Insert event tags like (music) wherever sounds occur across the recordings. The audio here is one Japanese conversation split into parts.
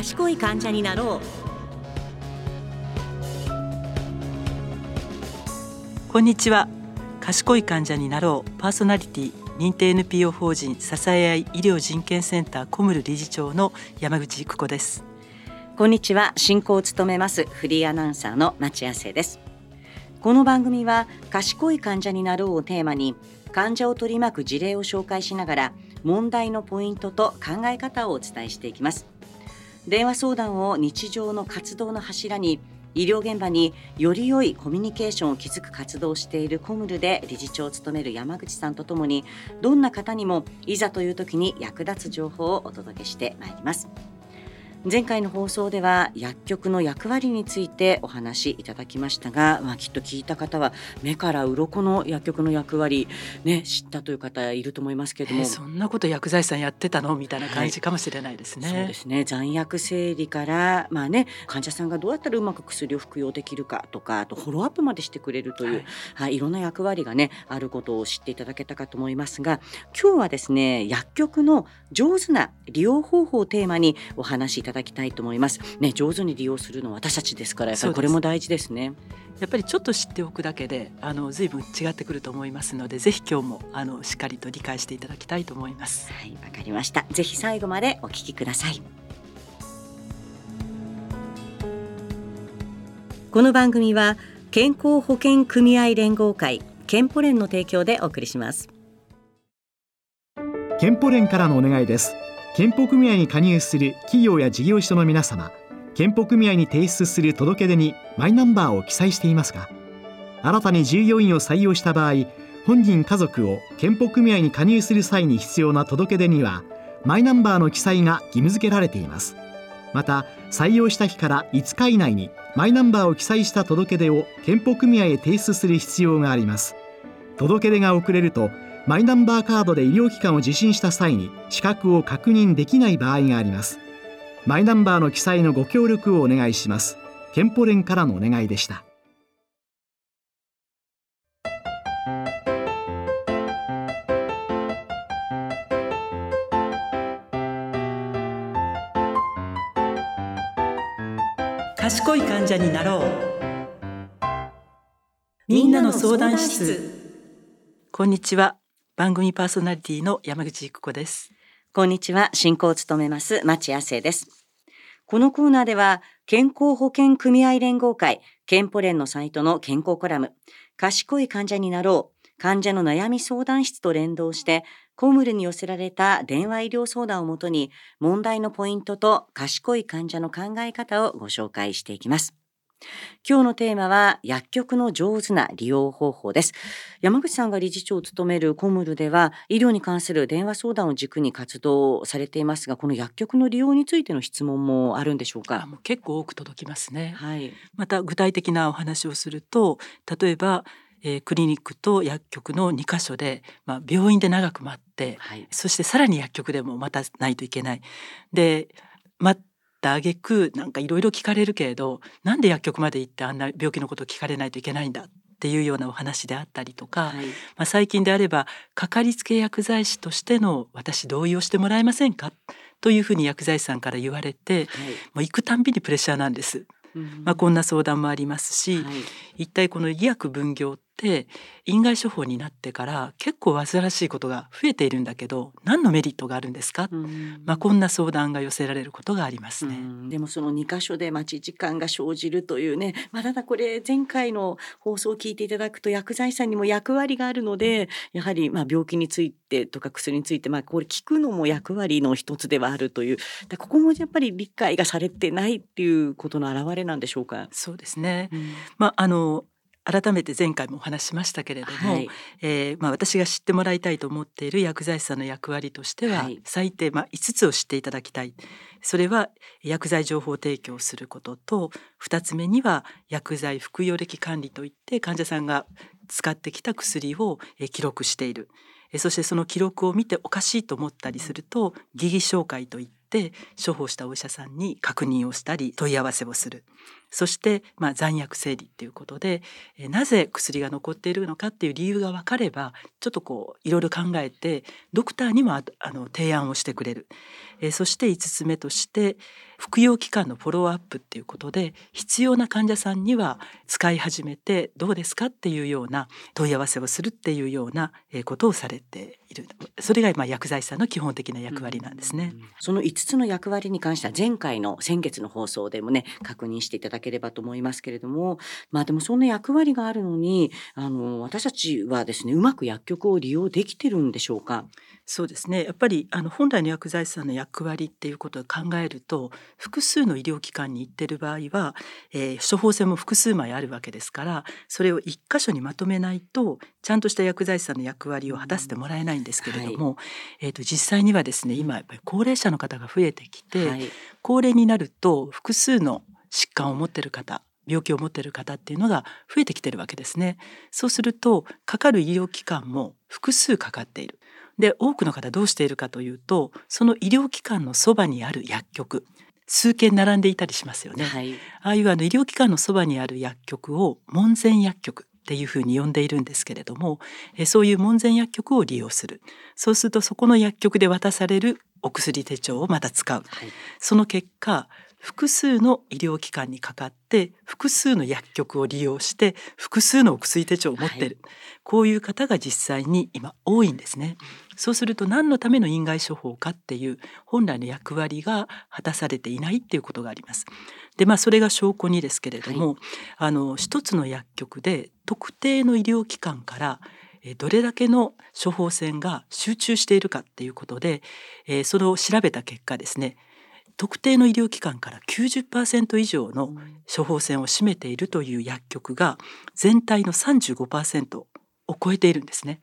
賢い患者になろう。こんにちは。賢い患者になろう。パーソナリティ認定 NPO 法人支え合い医療人権センターコムル理事長の山口育子です。こんにちは。進行を務めますフリーアナウンサーの町谷生です。この番組は賢い患者になろうをテーマに患者を取り巻く事例を紹介しながら問題のポイントと考え方をお伝えしていきます電話相談を日常の活動の柱に医療現場により良いコミュニケーションを築く活動をしているコムルで理事長を務める山口さんとともにどんな方にもいざという時に役立つ情報をお届けしてまいります。前回の放送では薬局の役割についてお話しいただきましたが、まあ、きっと聞いた方は目から鱗の薬局の役割、ね、知ったという方いると思いますけれども、えー、そんなこと薬剤師さんやってたのみたいな感じかもしれないですね。はい、そうですね。残薬整理から、まあね、患者さんがどうやったらうまく薬を服用できるかとかあとフォローアップまでしてくれるという、はい。はい、いろんな役割が、ね、あることを知っていただけたかと思いますが今日はですね薬局の上手な利用方法をテーマにお話しいただきたいと思います。ね、上手に利用するのは私たちですからやっぱりこれも大事ですね。やっぱりちょっと知っておくだけであの随分違ってくると思いますのでぜひ今日もあのしっかりと理解していただきたいと思います。はいわかりました。ぜひ最後までお聞きください。この番組は健康保険組合連合会健保連の提供でお送りします。健保連からのお願いです健保組合に加入する企業や事業所の皆様健保組合に提出する届け出にマイナンバーを記載していますが新たに従業員を採用した場合本人家族を健保組合に加入する際に必要な届け出にはマイナンバーの記載が義務付けられています。また採用した日から5日以内にマイナンバーを記載した届け出を健保組合へ提出する必要があります。届出が遅れるとマイナンバーカードで医療機関を受診した際に資格を確認できない場合があります。マイナンバーの記載のご協力をお願いします。健保連からのお願いでした。賢い患者になろう。みんなの相談室。こんにちは。番組パーソナリティの山口育子ですこんにちは。進行を務めます町亜生です。このコーナーでは、健康保険組合連合会、健保連のサイトの健康コラム、賢い患者になろう、患者の悩み相談室と連動して、コムルに寄せられた電話医療相談をもとに、問題のポイントと賢い患者の考え方をご紹介していきます。今日のテーマは薬局の上手な利用方法です。山口さんが理事長を務めるコムルでは医療に関する電話相談を軸に活動されていますがこの薬局の利用についての質問もあるんでしょうか？結構多く届きますね、はい、また具体的なお話をすると例えばえー、クリニックと薬局の2箇所で、まあ、病院で長く待って、はい、そしてさらに薬局でも待たないといけない。で待った挙句なんかいろいろ聞かれるけれどなんで薬局まで行ってあんな病気のことを聞かれないといけないんだっていうようなお話であったりとか、はい、まあ、最近であればかかりつけ薬剤師としての私同意をしてもらえませんかというふうに薬剤師さんから言われて、はい、もう行くたんびにプレッシャーなんです。まあ、こんな相談もありますし、はい、一体この医薬分業って院外処方になってから結構煩わしいことが増えているんだけど何のメリットがあるんですか、まあ、こんな相談が寄せられることがありますね。でもその2箇所で待ち時間が生じるというね、まあ、ただこれ前回の放送を聞いていただくと薬剤師さんにも役割があるのでやはりまあ病気についてとか薬についてまあこれ聞くのも役割の一つではあるという。ここもやっぱり理解がされてないっていうことの表れなんでしょうか？そうですね、うん、まああの改めて前回もお話しましたけれども、はい、えー、まあ、私が知ってもらいたいと思っている薬剤師さんの役割としては、はい、最低、まあ、5つを知っていただきたい。それは薬剤情報提供することと2つ目には薬剤服用歴管理といって患者さんが使ってきた薬を記録している。そしてその記録を見ておかしいと思ったりすると疑義紹介といってって処方したお医者さんに確認をしたり問い合わせをするそして、まあ、残薬整理っていうことで、えなぜ薬が残っているのかっていう理由が分かればちょっとこういろいろ考えてドクターにもあの提案をしてくれる、えそして5つ目として服用期間のフォローアップっていうことで必要な患者さんには使い始めてどうですかっていうような問い合わせをするっていうようなことをされている。それがまあ薬剤師さんの基本的な役割なんですね。その5つの役割に関しては前回の先月の放送でもね確認していただければと思いますけれどもまあでもそんな役割があるのにあの私たちはですねうまく薬局を利用できてるんでしょうか？そうですね。やっぱりあの本来の薬剤師さんの役割っていうことを考えると複数の医療機関に行ってる場合は、えー、処方箋も複数枚あるわけですからそれを一箇所にまとめないとちゃんとした薬剤師さんの役割を果たしてもらえないんですけれども、はい、えーと、実際にはですね今やっぱり高齢者の方が増えてきて、はい、高齢になると複数の疾患を持ってる方病気を持ってる方っていうのが増えてきてるわけですね。そうするとかかる医療機関も複数かかっている。で多くの方どうしているかというとその医療機関のそばにある薬局数件並んでいたりしますよね。はい、ああいうあの医療機関のそばにある薬局を門前薬局っていうふうに呼んでいるんですけれどもえそういう門前薬局を利用するそうするとそこの薬局で渡されるお薬手帳をまた使う、はい、その結果複数の医療機関にかかって複数の薬局を利用して複数のお薬手帳を持ってる、はい、こういう方が実際に今多いんですね。そうすると何のための院外処方かっていう本来の役割が果たされていないっていうことがあります。でまあそれが証拠にですけれども、はい、あの一つの薬局で特定の医療機関からどれだけの処方箋が集中しているかっていうことで、えー、それを調べた結果ですね特定の医療機関から90%以上の処方箋を占めているという薬局が全体の35%を超えているんですね。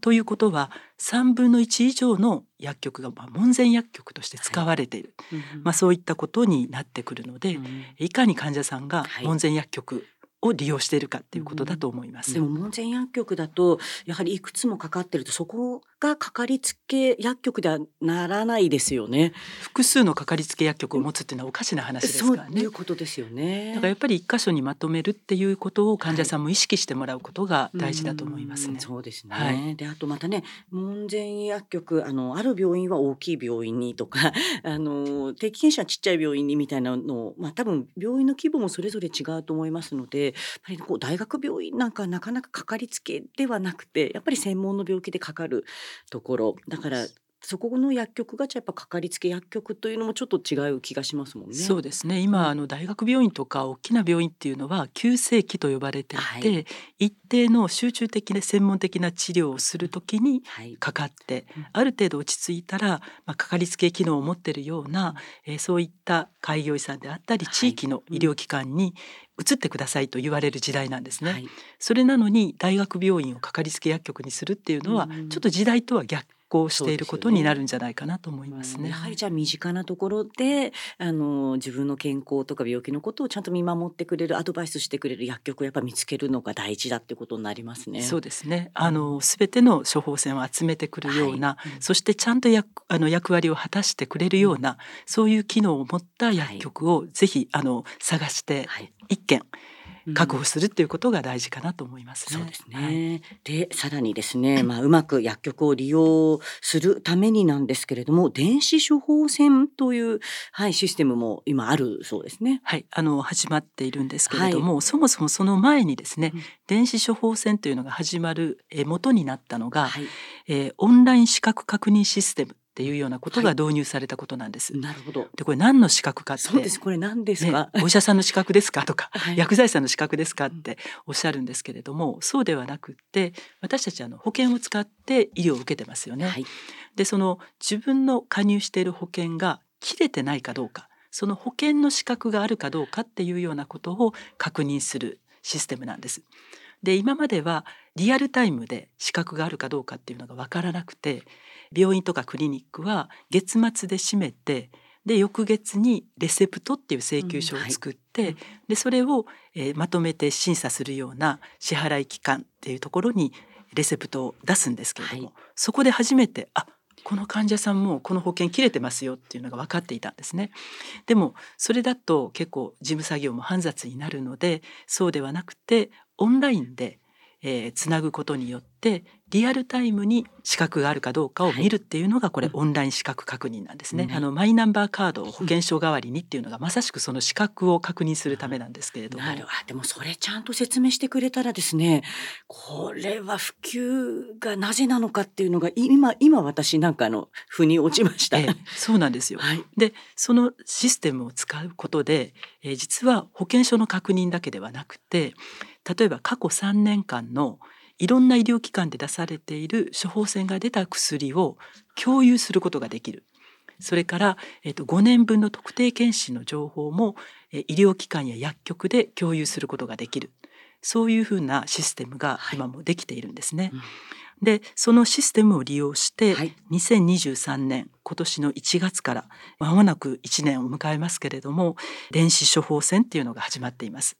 ということは3分の1以上の薬局が門前薬局として使われている、はいまあ、そういったことになってくるので、うん、いかに患者さんが門前薬局を利用しているかっていうことだと思います。でも門前薬局だとやはりいくつもかかってるとそこがかかりつけ薬局ではならないですよね。複数のかかりつけ薬局を持つっていうのはおかしな話ですからね。そういうことですよね。だからやっぱり一箇所にまとめるっていうことを患者さんも意識してもらうことが大事だと思いますね。はい、うそうですね。はい、であとまたね門前薬局あのある病院は大きい病院にとか (laughs) あの定期検診はちっちゃい病院にみたいなのをまあ多分病院の規模もそれぞれ違うと思いますので。ぱりこう大学病院なんかなかなかかかりつけではなくてやっぱり専門の病気でかかるところ。だからそこの薬局がじゃやっぱかかりつけ薬局というのもちょっと違う気がしますもんね。そうですね。今あの大学病院とか大きな病院っていうのは急性期と呼ばれていて、はい、一定の集中的な専門的な治療をするときにかかって、はいある程度落ち着いたら、まあ、かかりつけ機能を持っているような、えー、そういった開業医さんであったり地域の医療機関に移ってくださいと言われる時代なんですね。はい、それなのに大学病院をかかりつけ薬局にするっていうのは、ちょっと時代とは逆行していることになるんじゃないかなと思いますね。やはりじゃあ身近なところであの自分の健康とか病気のことをちゃんと見守ってくれるアドバイスしてくれる薬局をやっぱ見つけるのが大事だってことになりますね。そうですね。あのすべての処方箋を集めてくるような、はい、そしてちゃんと役あの役割を果たしてくれるような、そういう機能を持った薬局をぜひあの探して一件、はい確保するっていうことが大事かなと思います、ね、そうですね。でさらにですね、まあうまく薬局を利用するためになんですけれども、電子処方箋というはいシステムも今あるそうですね。はい、あの始まっているんですけれども、はい、そもそもその前にですね、うん、電子処方箋というのが始まるえ元になったのが、はい、えー、オンライン資格確認システムっていうようなことが導入されたことなんです。はい、なるほど。でこれ何の資格かって。そうです。これ何ですか？ね、お医者さんの資格ですかとか、(laughs) はい、薬剤師さんの資格ですかっておっしゃるんですけれども、そうではなくって私たちあの保険を使って医療を受けてますよね。はい、でその自分の加入している保険が切れてないかどうか、その保険の資格があるかどうかっていうようなことを確認するシステムなんです。で今まではリアルタイムで資格があるかどうかっていうのが分からなくて病院とかクリニックは月末で閉めてで翌月にレセプトっていう請求書を作って、うん。はい、でそれを、えー、まとめて審査するような支払い機関っていうところにレセプトを出すんですけれども、はい、そこで初めてあこの患者さんもこの保険切れてますよっていうのが分かっていたんですね。でもそれだと結構事務作業も煩雑になるのでそうではなくてオンラインでえー、つなぐことによってリアルタイムに資格があるかどうかを見るっていうのがこれ、オンライン資格確認なんですね、うん、あのマイナンバーカードを保険証代わりにっていうのがまさしくその資格を確認するためなんですけれども、なるでもそれちゃんと説明してくれたらですねこれは普及がなぜなのかっていうのが今今私なんかの腑に落ちました、ええ、そうなんですよ、はい、でそのシステムを使うことで、えー、実は保険証の確認だけではなくて例えば過去3年間のいろんな医療機関で出されている処方箋が出た薬を共有することができる。それから、えっと、5年分の特定健診の情報も医療機関や薬局で共有することができる。そういうふうなシステムが今もできているんですね。はいうん、でそのシステムを利用して、はい、2023年今年の1月からまもなく1年を迎えますけれども電子処方箋っていうのが始まっています。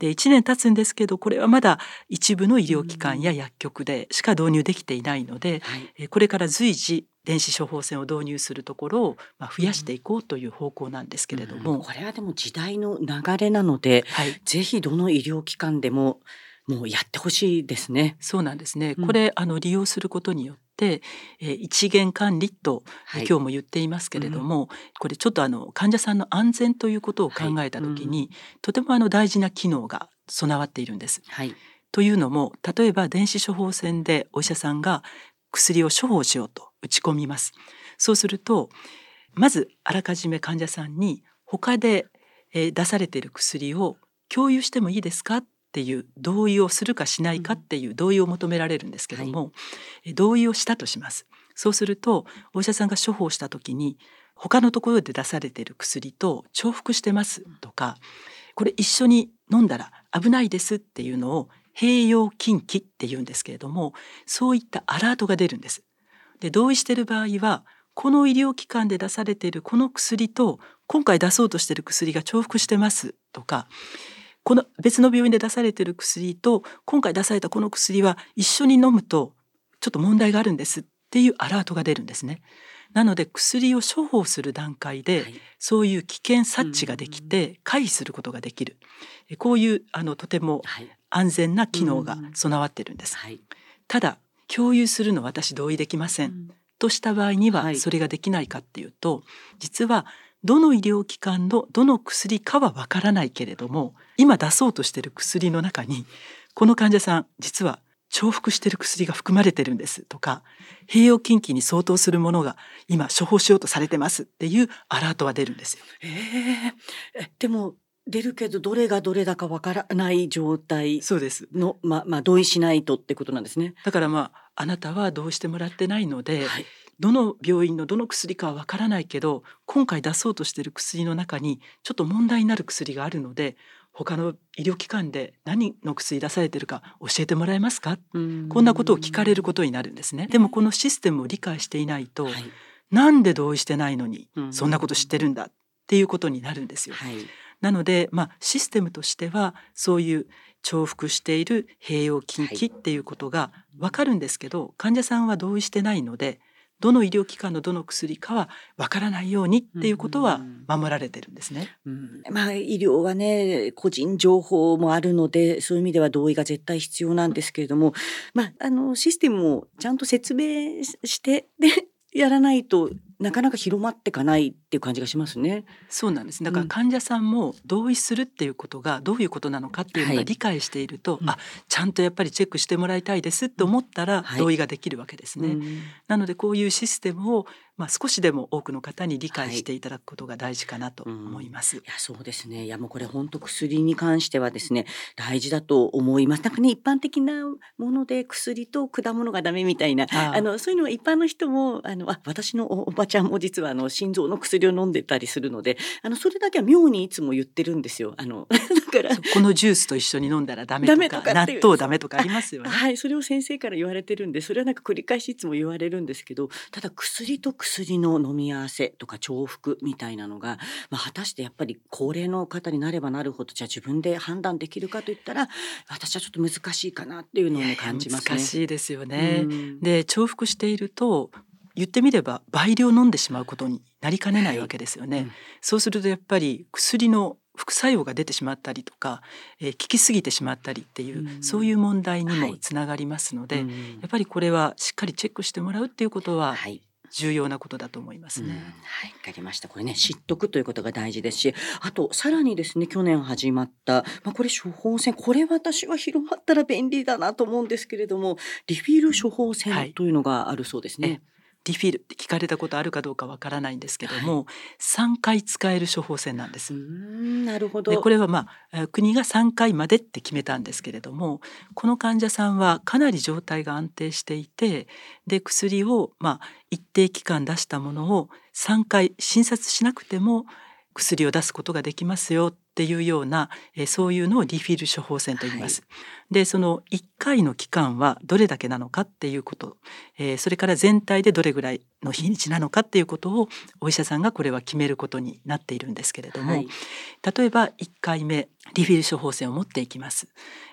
で1年経つんですけどこれはまだ一部の医療機関や薬局でしか導入できていないので、はい、これから随時電子処方箋を導入するところをまあ増やしていこうという方向なんですけれども、うん、これはでも時代の流れなので、はい、ぜひどの医療機関でももうやってほしいですね。そうなんですね。これ、あの利用することによって、えー、一元管理と、はい、今日も言っていますけれども、うん、これちょっとあの患者さんの安全ということを考えた時に、はいうん、とてもあの大事な機能が備わっているんです。はい、というのも例えば電子処方箋でお医者さんが薬を処方しようと打ち込みます。そうするとまずあらかじめ患者さんに他で、えー、出されている薬を共有してもいいですかっていう同意をするかしないかっていう同意を求められるんですけども、はい、同意をしたとします。そうするとお医者さんが処方した時に他のところで出されている薬と重複してますとかこれ一緒に飲んだら危ないですっていうのを併用禁忌って言うんですけれどもそういったアラートが出るんです。で同意している場合はこの医療機関で出されているこの薬と今回出そうとしている薬が重複してますとかこの別の病院で出されている薬と今回出されたこの薬は一緒に飲むとちょっと問題があるんですっていうアラートが出るんですね。なので薬を処方する段階で、そういう危険察知ができて回避することができる、こういうあのとても安全な機能が備わっているんです。ただ共有するの私同意できません、とした場合にはそれができないかっていうと、実はどの医療機関のどの薬かはわからないけれども今出そうとしている薬の中にこの患者さん実は重複している薬が含まれてるんですとか併用禁忌に相当するものが今処方しようとされてますっていうアラートは出るんですよ。えー、でも出るけどどれがどれだかわからない状態そうですのままあ同意しないとってことなんですね。だからまああなたは同意してもらってないので、はい、どの病院のどの薬かはわからないけど今回出そうとしている薬の中にちょっと問題になる薬があるので他の医療機関で何の薬出されてるか教えてもらえますか？こんなことを聞かれることになるんですね。でもこのシステムを理解していないと、はい、なんで同意してないのにそんなこと知ってるんだ？っていうことになるんですよ、はい、なのでまあシステムとしてはそういう重複している併用禁忌っていうことがわかるんですけど、患者さんは同意してないのでどの医療機関のどの薬かはわからないようにっていうことは守られてるんですね。うん、まあ医療はね個人情報もあるのでそういう意味では同意が絶対必要なんですけれども、まああのシステムをちゃんと説明してでやらないとなかなか広まっていかないっていう感じがしますね。そうなんです。だから患者さんも同意するっていうことがどういうことなのかっていうのが理解していると、はい、あちゃんとやっぱりチェックしてもらいたいですって思ったら同意ができるわけですね。はい、なのでこういうシステムをまあ、少しでも多くの方に理解していただくことが大事かなと思います。はいうん、いやそうですねいやもうこれ本当薬に関してはですね大事だと思います。なんかね一般的なもので薬と果物がダメみたいなあのそういうのは一般の人もあのあ私のおばちゃんも実はあの心臓の薬を飲んでたりするのであのそれだけは妙にいつも言ってるんですよ。あの (laughs) だからこのジュースと一緒に飲んだらダメとか納豆ダメとかありますよね。はいそれを先生から言われてるんでそれはなんか繰り返しいつも言われるんですけどただ薬と薬薬の飲み合わせとか重複みたいなのが、まあ、果たしてやっぱり高齢の方になればなるほどじゃあ自分で判断できるかといったら私はちょっと難しいかなっていうのを感じますね。難しいですよね。で重複していると言ってみれば倍量飲んでしまうことになりかねないわけですよね。はいうん、そうするとやっぱり薬の副作用が出てしまったりとか、えー、効きすぎてしまったりっていう、うん、そういう問題にもつながりますので、はい、やっぱりこれはしっかりチェックしてもらうっていうことは、はい重要なことだと思いますね。はい、わかりました。これね、知っとくということが大事ですし、あとさらにですね、去年始まった、まあこれ処方箋、これ私は広まったら便利だなと思うんですけれども、リフィール処方箋というのがあるそうですね。はいリフィルって聞かれたことあるかどうかわからないんですけども、はい、3回使える処方箋なんです。なるほど。でこれはまあ国が3回までって決めたんですけれども、この患者さんはかなり状態が安定していて、で薬をまあ一定期間出したものを3回診察しなくても薬を出すことができますよっていうような、えそういうのをリフィル処方箋と言います。はい、でその1回の期間はどれだけなのかっていうこと、えー、それから全体でどれぐらいの日にちなのかっていうことをお医者さんがこれは決めることになっているんですけれども、はい、例えば1回目リフィル処方箋を持っていきます。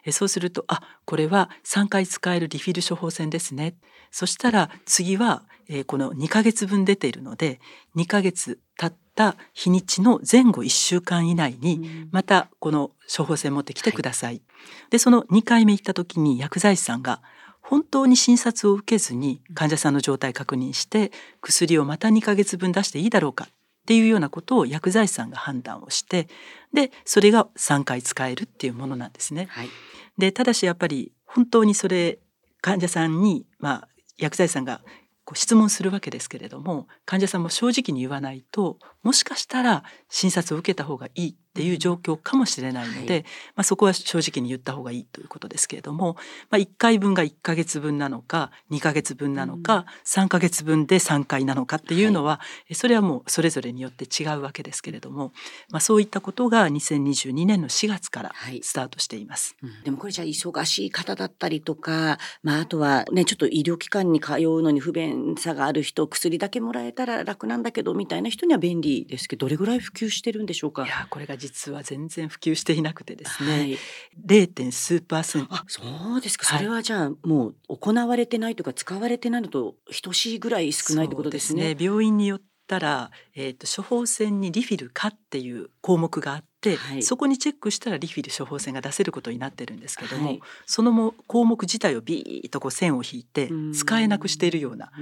えそうするとあこれは3回使えるリフィル処方箋ですね。そしたら次は、えー、この2ヶ月分出ているので2ヶ月経った日にちの前後1週間以内にまたこの処方箋持ってきてください。はい、でその2回目行った時に薬剤師さんが本当に診察を受けずに患者さんの状態確認して薬をまた2ヶ月分出していいだろうかっていうようなことを薬剤師さんが判断をしてでそれが3回使えるっていうものなんですね。はい、でただしやっぱり本当にそれ患者さんに、まあ、薬剤師さんがこう質問するわけですけれども患者さんも正直に言わないともしかしたら診察を受けた方がいいっていう状況かもしれないので、はい、まあ、そこは正直に言った方がいいということですけれども、まあ、1回分が1ヶ月分なのか2ヶ月分なのか、うん、3ヶ月分で3回なのかっていうのは、はい、それはもうそれぞれによって違うわけですけれども、まあ、そういったことが2022年の4月からスタートしています。はいうん、でもこれじゃあ忙しい方だったりとか、まあ、あとはねちょっと医療機関に通うのに不便さがある人薬だけもらえたら楽なんだけどみたいな人には便利ですけどどれぐらい普及してるんでしょうか？いやこれが実は全然普及していなくてですね、はい、0. 数パーセント。あそうですか、それはじゃあもう行われてないとか使われてないのと等しいぐらい少ないってことですね。すね。病院によったら、えーと、処方箋にリフィルかっていう項目があって、はい、そこにチェックしたらリフィル処方箋が出せることになってるんですけども、はい、そのも項目自体をビーッとこう線を引いて使えなくしているような医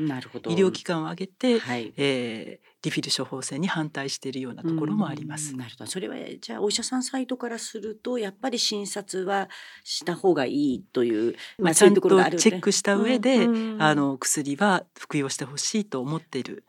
療機関を挙げて、はい、えー、リフィル処方箋に反対しているようなところもあります。なるほど。それはじゃあお医者さんサイトからするとやっぱり診察はした方がいいという、まあ、ちゃんとチェックした上で、うん、あの薬は服用してほしいと思っている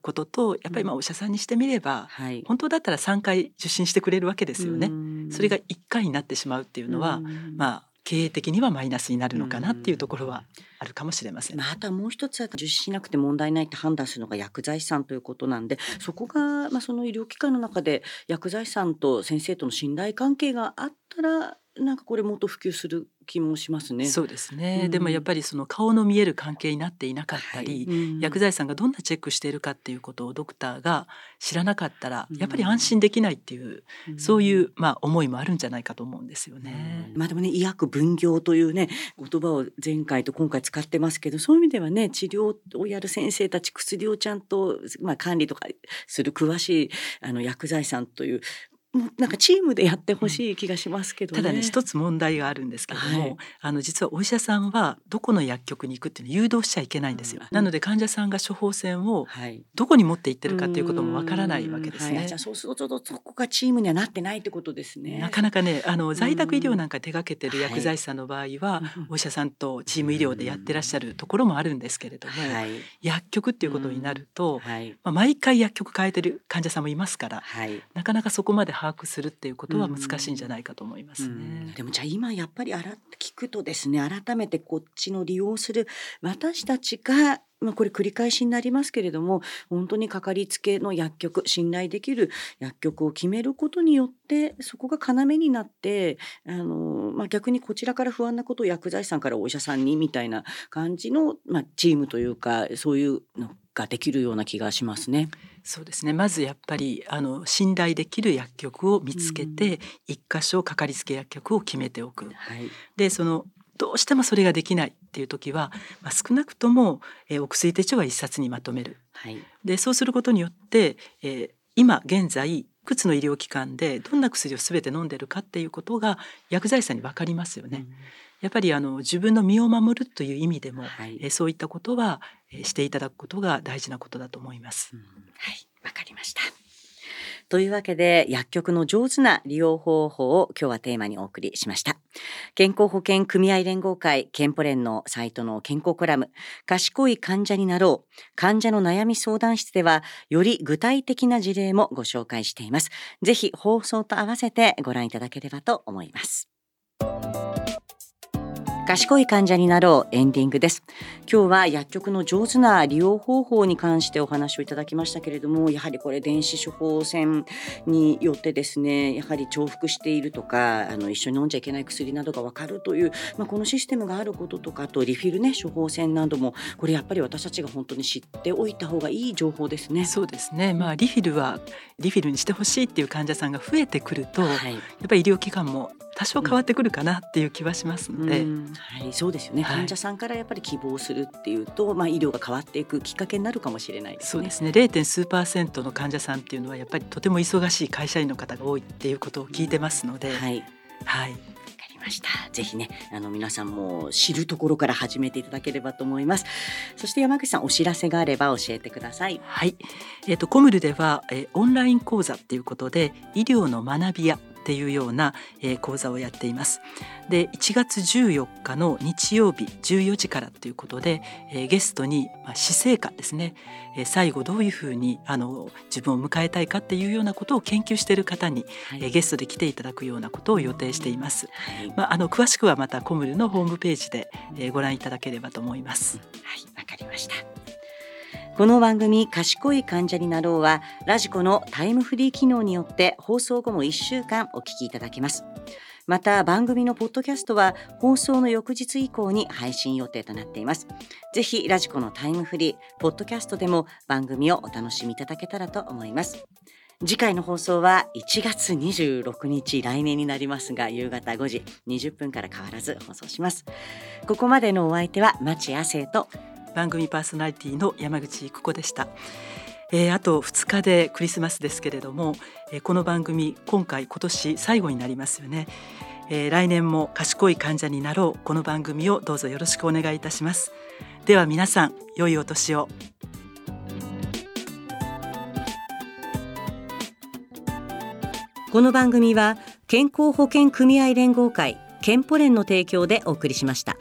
ことと、やっぱりまあお医者さんにしてみれば、はい、本当だったら3回受診してくれるわけですよね。それが1回になってしまうっていうのは、まあ経営的にはマイナスになるのかなっていうところはあるかもしれません。まあ、あとはもう一つは受診しなくて問題ないって判断するのが薬剤師さんということなんでそこが、まあ、その医療機関の中で薬剤師さんと先生との信頼関係があったらなんかこれもっと普及する気もしますね。そうですね、うん、でもやっぱりその顔の見える関係になっていなかったり、はい。うん、薬剤師さんがどんなチェックしているかっていうことをドクターが知らなかったら、やっぱり安心できないっていう、うん、そういうまあ思いもあるんじゃないかと思うんですよね。まあでもね医薬分業というね言葉を前回と今回使ってますけどそういう意味ではね治療をやる先生たち薬をちゃんとまあ管理とかする詳しいあの薬剤師さんというなんかチームでやってほしい気がしますけど、ね、ただね一つ問題があるんですけども、はい、あの実はお医者さんはどこの薬局に行くっていうの誘導しちゃいけないんですよ、うん、なので患者さんが処方箋をどこに持って行ってるかっていうこともわからないわけですね、はい、じゃあそうするとそこがチームにはなってないってことですね。なかなかねあの在宅医療なんか手掛けてる薬剤師さんの場合は、お医者さんとチーム医療でやってらっしゃるところもあるんですけれども、薬局っていうことになると、まあ、毎回薬局変えてる患者さんもいますから、なかなかそこまで把握するっていうことは難しいんじゃないかと思いますね。でもじゃあ今やっぱりあら聞くとですね改めてこっちの利用する私たちがまあ、これ繰り返しになりますけれども本当にかかりつけの薬局信頼できる薬局を決めることによってそこが要になってあの、まあ、逆にこちらから不安なことを薬剤師さんからお医者さんにみたいな感じの、まあ、チームというかそういうのができるような気がしますね。そうですねまずやっぱりあの信頼できる薬局を見つけて一、箇所かかりつけ薬局を決めておく。はい、でそのどうしてもそれができないっていう時は、まあ、少なくとも、えー、お薬手帳は一冊にまとめる。はい、でそうすることによって、えー、今現在いくつの医療機関でどんな薬を全て飲んでるかっていうことが薬剤師さんに分かりますよね。うんやっぱりあの自分の身を守るという意味でも、はい、えそういったことは、えしていただくことが大事なことだと思います。うん、はいわかりました。というわけで薬局の上手な利用方法を今日はテーマにお送りしました健康保険組合連合会健保連のサイトの健康コラム賢い患者になろう患者の悩み相談室ではより具体的な事例もご紹介していますぜひ放送と合わせてご覧いただければと思います賢い患者になろうエンディングです。今日は薬局の上手な利用方法に関してお話をいただきましたけれどもやはりこれ電子処方箋によってですねやはり重複しているとかあの一緒に飲んじゃいけない薬などが分かるという、まあ、このシステムがあることとかとリフィルね処方箋などもこれやっぱり私たちが本当に知っておいた方がいい情報ですね。そうですね、まあ、リフィルはリフィルにしてほしいっていう患者さんが増えてくると、はい、やっぱり医療機関も多少変わってくるかなっていう気はしますので、うん、はい、そうですよね、はい、患者さんからやっぱり希望するっていうと、まあ、医療が変わっていくきっかけになるかもしれないですね。そうですね 0. 数パーセントの患者さんっていうのはやっぱりとても忙しい会社員の方が多いっていうことを聞いてますので、はい、はいました。ぜひね、あの皆さんも知るところから始めていただければと思います。そして山口さん、お知らせがあれば教えてください。はい、えっ、ー、とコムルでは、えー、オンライン講座っていうことで医療の学びやっていうような、えー、講座をやっています。で1月14日の日曜日14時からということで、えー、ゲストに、まあ、死生観ですね、えー、最後どういうふうにあの自分を迎えたいかっていうようなことを研究している方に、はい、えー、ゲストで来ていただくようなことを予定しています。はい、まあ、あの詳しくはまたコムルのホームページで、えー、ご覧いただければと思います。はいわかりましたこの番組賢い患者になろうはラジコのタイムフリー機能によって放送後も1週間お聞きいただけます。また番組のポッドキャストは放送の翌日以降に配信予定となっています。ぜひラジコのタイムフリーポッドキャストでも番組をお楽しみいただけたらと思います。次回の放送は1月26日来年になりますが夕方5時20分から変わらず放送します。ここまでのお相手は町亜生と番組パーソナリティの山口久子でした。えー、あと2日でクリスマスですけれども、えー、この番組今回今年最後になりますよね、えー、来年も賢い患者になろう。この番組をどうぞよろしくお願いいたします。では皆さん良いお年を。この番組は健康保険組合連合会健保連の提供でお送りしました。